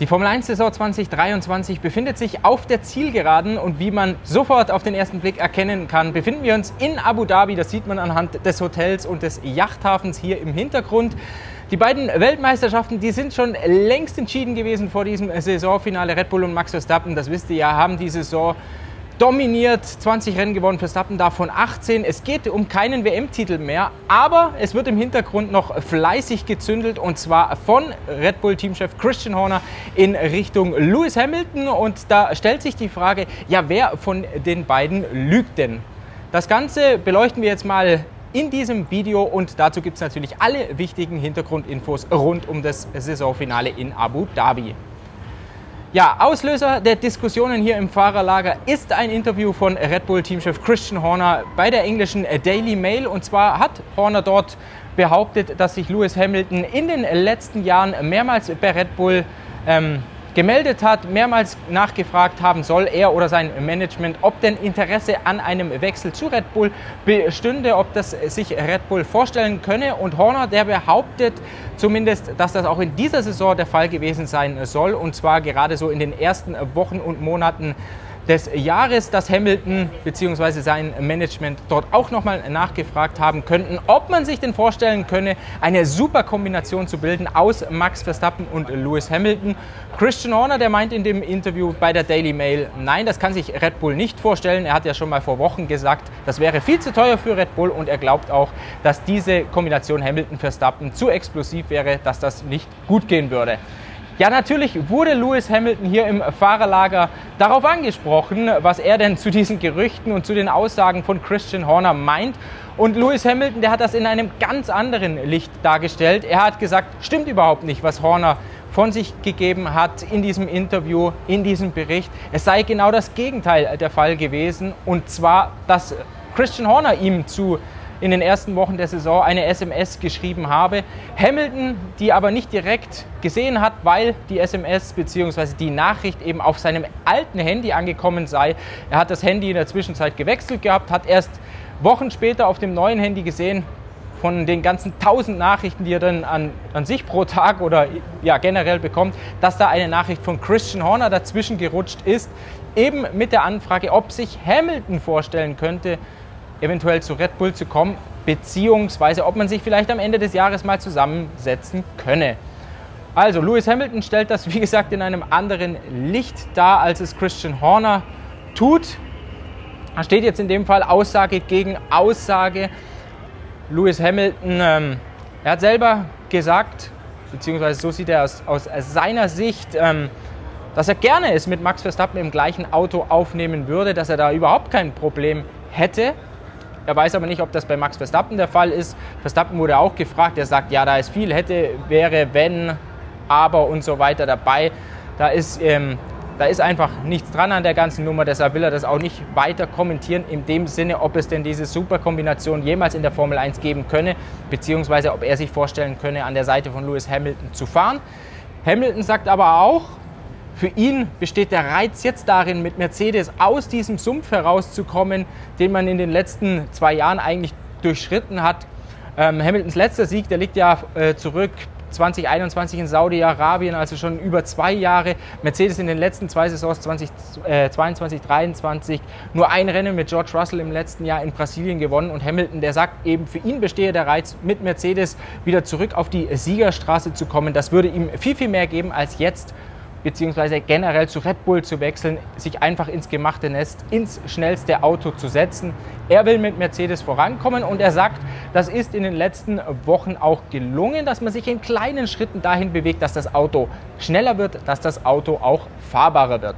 Die Formel 1 Saison 2023 befindet sich auf der Zielgeraden und wie man sofort auf den ersten Blick erkennen kann, befinden wir uns in Abu Dhabi. Das sieht man anhand des Hotels und des Yachthafens hier im Hintergrund. Die beiden Weltmeisterschaften, die sind schon längst entschieden gewesen vor diesem Saisonfinale. Red Bull und Max Verstappen, das wisst ihr ja, haben die Saison dominiert, 20 Rennen gewonnen, Verstappen davon 18. Es geht um keinen WM-Titel mehr, aber es wird im Hintergrund noch fleißig gezündelt und zwar von Red Bull-Teamchef Christian Horner in Richtung Lewis Hamilton und da stellt sich die Frage, ja, wer von den beiden lügt denn? Das Ganze beleuchten wir jetzt mal in diesem Video und dazu gibt es natürlich alle wichtigen Hintergrundinfos rund um das Saisonfinale in Abu Dhabi. Ja, Auslöser der Diskussionen hier im Fahrerlager ist ein Interview von Red Bull-Teamchef Christian Horner bei der englischen Daily Mail. Und zwar hat Horner dort behauptet, dass sich Lewis Hamilton in den letzten Jahren mehrmals bei Red Bull ähm, gemeldet hat, mehrmals nachgefragt haben soll, er oder sein Management, ob denn Interesse an einem Wechsel zu Red Bull bestünde, ob das sich Red Bull vorstellen könne. Und Horner, der behauptet zumindest, dass das auch in dieser Saison der Fall gewesen sein soll. Und zwar gerade so in den ersten Wochen und Monaten des Jahres, dass Hamilton bzw. sein Management dort auch nochmal nachgefragt haben könnten, ob man sich denn vorstellen könne, eine super Kombination zu bilden aus Max Verstappen und Lewis Hamilton. Christian Horner, der meint in dem Interview bei der Daily Mail, nein, das kann sich Red Bull nicht vorstellen. Er hat ja schon mal vor Wochen gesagt, das wäre viel zu teuer für Red Bull und er glaubt auch, dass diese Kombination Hamilton-Verstappen zu explosiv wäre, dass das nicht gut gehen würde. Ja, natürlich wurde Lewis Hamilton hier im Fahrerlager darauf angesprochen, was er denn zu diesen Gerüchten und zu den Aussagen von Christian Horner meint. Und Lewis Hamilton, der hat das in einem ganz anderen Licht dargestellt. Er hat gesagt, stimmt überhaupt nicht, was Horner von sich gegeben hat in diesem Interview, in diesem Bericht. Es sei genau das Gegenteil der Fall gewesen. Und zwar, dass Christian Horner ihm zu in den ersten Wochen der Saison eine SMS geschrieben habe. Hamilton, die aber nicht direkt gesehen hat, weil die SMS bzw. die Nachricht eben auf seinem alten Handy angekommen sei. Er hat das Handy in der Zwischenzeit gewechselt gehabt, hat erst Wochen später auf dem neuen Handy gesehen, von den ganzen tausend Nachrichten, die er dann an, an sich pro Tag oder ja, generell bekommt, dass da eine Nachricht von Christian Horner dazwischen gerutscht ist, eben mit der Anfrage, ob sich Hamilton vorstellen könnte, eventuell zu Red Bull zu kommen, beziehungsweise ob man sich vielleicht am Ende des Jahres mal zusammensetzen könne. Also, Lewis Hamilton stellt das, wie gesagt, in einem anderen Licht dar, als es Christian Horner tut. Da steht jetzt in dem Fall Aussage gegen Aussage. Lewis Hamilton, ähm, er hat selber gesagt, beziehungsweise so sieht er aus, aus seiner Sicht, ähm, dass er gerne es mit Max Verstappen im gleichen Auto aufnehmen würde, dass er da überhaupt kein Problem hätte. Er weiß aber nicht, ob das bei Max Verstappen der Fall ist. Verstappen wurde auch gefragt. Er sagt, ja, da ist viel hätte, wäre, wenn, aber und so weiter dabei. Da ist, ähm, da ist einfach nichts dran an der ganzen Nummer. Deshalb will er das auch nicht weiter kommentieren. In dem Sinne, ob es denn diese Superkombination jemals in der Formel 1 geben könne, beziehungsweise ob er sich vorstellen könne, an der Seite von Lewis Hamilton zu fahren. Hamilton sagt aber auch, für ihn besteht der Reiz jetzt darin, mit Mercedes aus diesem Sumpf herauszukommen, den man in den letzten zwei Jahren eigentlich durchschritten hat. Ähm, Hamiltons letzter Sieg, der liegt ja äh, zurück 2021 in Saudi-Arabien, also schon über zwei Jahre. Mercedes in den letzten zwei Saisons 2022, äh, 2023 nur ein Rennen mit George Russell im letzten Jahr in Brasilien gewonnen und Hamilton, der sagt eben, für ihn bestehe der Reiz, mit Mercedes wieder zurück auf die Siegerstraße zu kommen. Das würde ihm viel, viel mehr geben als jetzt beziehungsweise generell zu Red Bull zu wechseln, sich einfach ins gemachte Nest, ins schnellste Auto zu setzen. Er will mit Mercedes vorankommen und er sagt, das ist in den letzten Wochen auch gelungen, dass man sich in kleinen Schritten dahin bewegt, dass das Auto schneller wird, dass das Auto auch fahrbarer wird.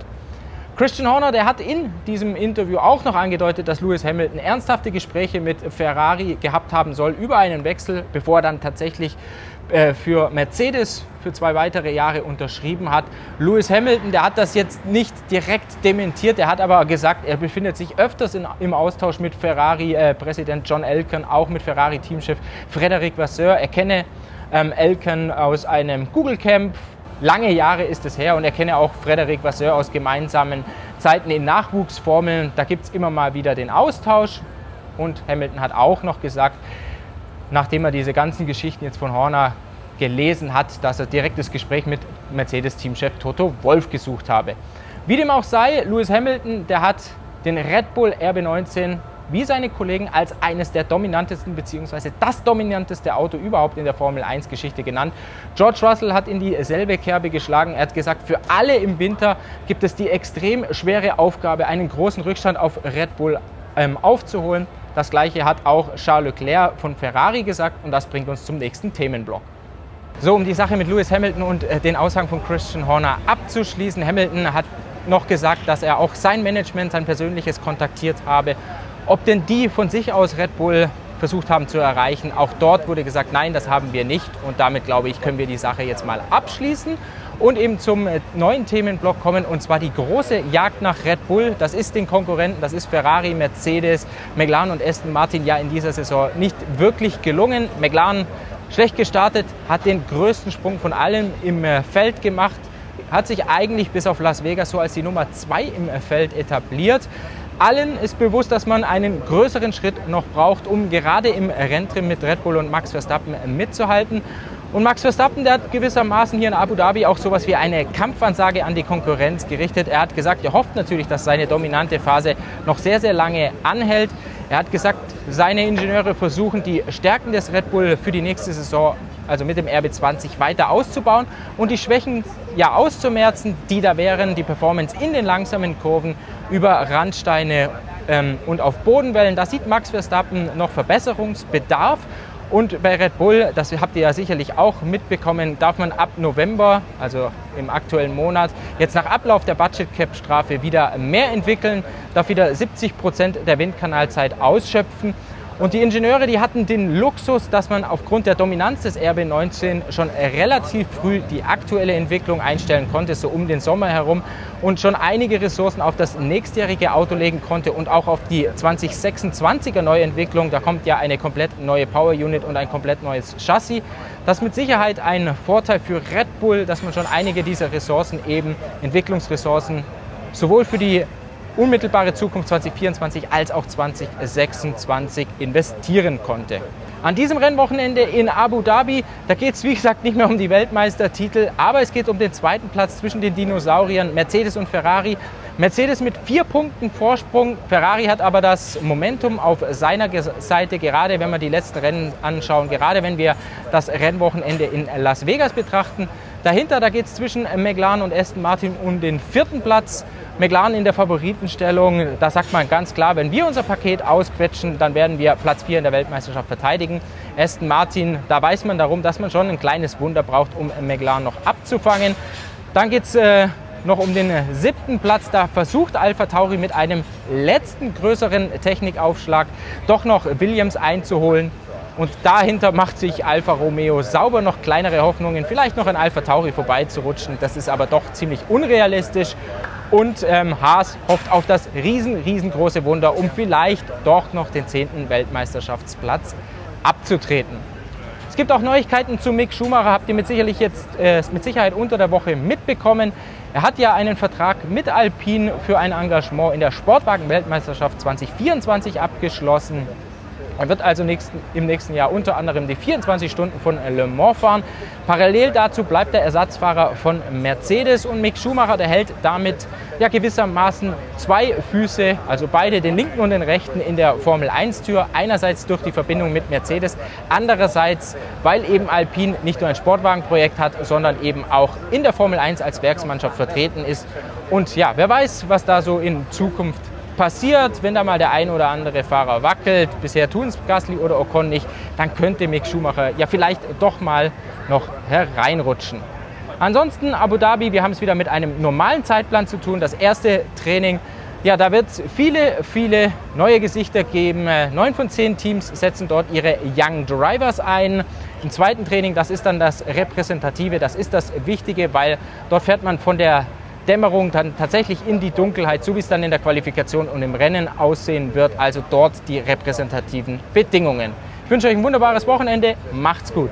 Christian Horner, der hat in diesem Interview auch noch angedeutet, dass Lewis Hamilton ernsthafte Gespräche mit Ferrari gehabt haben soll über einen Wechsel, bevor er dann tatsächlich äh, für Mercedes für zwei weitere Jahre unterschrieben hat. Lewis Hamilton, der hat das jetzt nicht direkt dementiert, er hat aber gesagt, er befindet sich öfters in, im Austausch mit Ferrari-Präsident äh, John Elkann, auch mit Ferrari-Teamchef Frederic Vasseur. Er kenne ähm, Elkann aus einem Google Camp. Lange Jahre ist es her und er kenne auch Frederic Vasseur aus gemeinsamen Zeiten in Nachwuchsformeln. Da gibt es immer mal wieder den Austausch. Und Hamilton hat auch noch gesagt, nachdem er diese ganzen Geschichten jetzt von Horner gelesen hat, dass er direktes Gespräch mit Mercedes-Teamchef Toto Wolf gesucht habe. Wie dem auch sei, Lewis Hamilton, der hat den Red Bull RB19 wie seine Kollegen als eines der dominantesten bzw. das dominanteste Auto überhaupt in der Formel 1 Geschichte genannt. George Russell hat in dieselbe Kerbe geschlagen. Er hat gesagt, für alle im Winter gibt es die extrem schwere Aufgabe, einen großen Rückstand auf Red Bull ähm, aufzuholen. Das gleiche hat auch Charles Leclerc von Ferrari gesagt und das bringt uns zum nächsten Themenblock. So, um die Sache mit Lewis Hamilton und äh, den Aushang von Christian Horner abzuschließen. Hamilton hat noch gesagt, dass er auch sein Management, sein persönliches kontaktiert habe ob denn die von sich aus Red Bull versucht haben zu erreichen, auch dort wurde gesagt, nein, das haben wir nicht. Und damit, glaube ich, können wir die Sache jetzt mal abschließen und eben zum äh, neuen Themenblock kommen, und zwar die große Jagd nach Red Bull. Das ist den Konkurrenten, das ist Ferrari, Mercedes, McLaren und Aston Martin ja in dieser Saison nicht wirklich gelungen. McLaren schlecht gestartet, hat den größten Sprung von allen im äh, Feld gemacht, hat sich eigentlich bis auf Las Vegas so als die Nummer zwei im äh, Feld etabliert. Allen ist bewusst, dass man einen größeren Schritt noch braucht, um gerade im Renntrim mit Red Bull und Max Verstappen mitzuhalten. Und Max Verstappen, der hat gewissermaßen hier in Abu Dhabi auch sowas wie eine Kampfansage an die Konkurrenz gerichtet. Er hat gesagt, er hofft natürlich, dass seine dominante Phase noch sehr, sehr lange anhält. Er hat gesagt, seine Ingenieure versuchen, die Stärken des Red Bull für die nächste Saison, also mit dem RB20, weiter auszubauen und die Schwächen ja auszumerzen, die da wären, die Performance in den langsamen Kurven über Randsteine ähm, und auf Bodenwellen. Da sieht Max Verstappen noch Verbesserungsbedarf. Und bei Red Bull, das habt ihr ja sicherlich auch mitbekommen, darf man ab November, also im aktuellen Monat, jetzt nach Ablauf der Budget Cap Strafe wieder mehr entwickeln, darf wieder 70 Prozent der Windkanalzeit ausschöpfen. Und die Ingenieure, die hatten den Luxus, dass man aufgrund der Dominanz des RB19 schon relativ früh die aktuelle Entwicklung einstellen konnte, so um den Sommer herum, und schon einige Ressourcen auf das nächstjährige Auto legen konnte und auch auf die 2026er Neuentwicklung. Da kommt ja eine komplett neue Power Unit und ein komplett neues Chassis. Das ist mit Sicherheit ein Vorteil für Red Bull, dass man schon einige dieser Ressourcen eben, Entwicklungsressourcen, sowohl für die unmittelbare Zukunft 2024 als auch 2026 investieren konnte. An diesem Rennwochenende in Abu Dhabi, da geht es wie gesagt nicht mehr um die Weltmeistertitel, aber es geht um den zweiten Platz zwischen den Dinosauriern Mercedes und Ferrari. Mercedes mit vier Punkten Vorsprung, Ferrari hat aber das Momentum auf seiner Seite, gerade wenn wir die letzten Rennen anschauen, gerade wenn wir das Rennwochenende in Las Vegas betrachten. Dahinter, da geht es zwischen McLaren und Aston Martin um den vierten Platz. McLaren in der Favoritenstellung, da sagt man ganz klar, wenn wir unser Paket ausquetschen, dann werden wir Platz 4 in der Weltmeisterschaft verteidigen. Aston Martin, da weiß man darum, dass man schon ein kleines Wunder braucht, um McLaren noch abzufangen. Dann geht es äh, noch um den siebten Platz. Da versucht Alpha Tauri mit einem letzten größeren Technikaufschlag doch noch Williams einzuholen. Und dahinter macht sich Alfa Romeo sauber noch kleinere Hoffnungen, vielleicht noch an Alpha Tauri vorbeizurutschen. Das ist aber doch ziemlich unrealistisch. Und ähm, Haas hofft auf das riesen, riesengroße Wunder, um vielleicht doch noch den zehnten Weltmeisterschaftsplatz abzutreten. Es gibt auch Neuigkeiten zu Mick Schumacher, habt ihr mit, sicherlich jetzt, äh, mit Sicherheit unter der Woche mitbekommen. Er hat ja einen Vertrag mit Alpine für ein Engagement in der Sportwagen-Weltmeisterschaft 2024 abgeschlossen. Er wird also nächsten, im nächsten Jahr unter anderem die 24 Stunden von Le Mans fahren. Parallel dazu bleibt der Ersatzfahrer von Mercedes und Mick Schumacher, der hält damit ja gewissermaßen zwei Füße, also beide, den linken und den rechten, in der Formel 1-Tür. Einerseits durch die Verbindung mit Mercedes, andererseits, weil eben Alpine nicht nur ein Sportwagenprojekt hat, sondern eben auch in der Formel 1 als Werksmannschaft vertreten ist. Und ja, wer weiß, was da so in Zukunft passiert, wenn da mal der ein oder andere Fahrer wackelt, bisher tun es Gasly oder Ocon nicht, dann könnte Mick Schumacher ja vielleicht doch mal noch hereinrutschen. Ansonsten Abu Dhabi, wir haben es wieder mit einem normalen Zeitplan zu tun. Das erste Training, ja, da wird es viele, viele neue Gesichter geben. Neun von zehn Teams setzen dort ihre Young Drivers ein. Im zweiten Training, das ist dann das Repräsentative, das ist das Wichtige, weil dort fährt man von der Dämmerung dann tatsächlich in die Dunkelheit, so wie es dann in der Qualifikation und im Rennen aussehen wird. Also dort die repräsentativen Bedingungen. Ich wünsche euch ein wunderbares Wochenende. Macht's gut.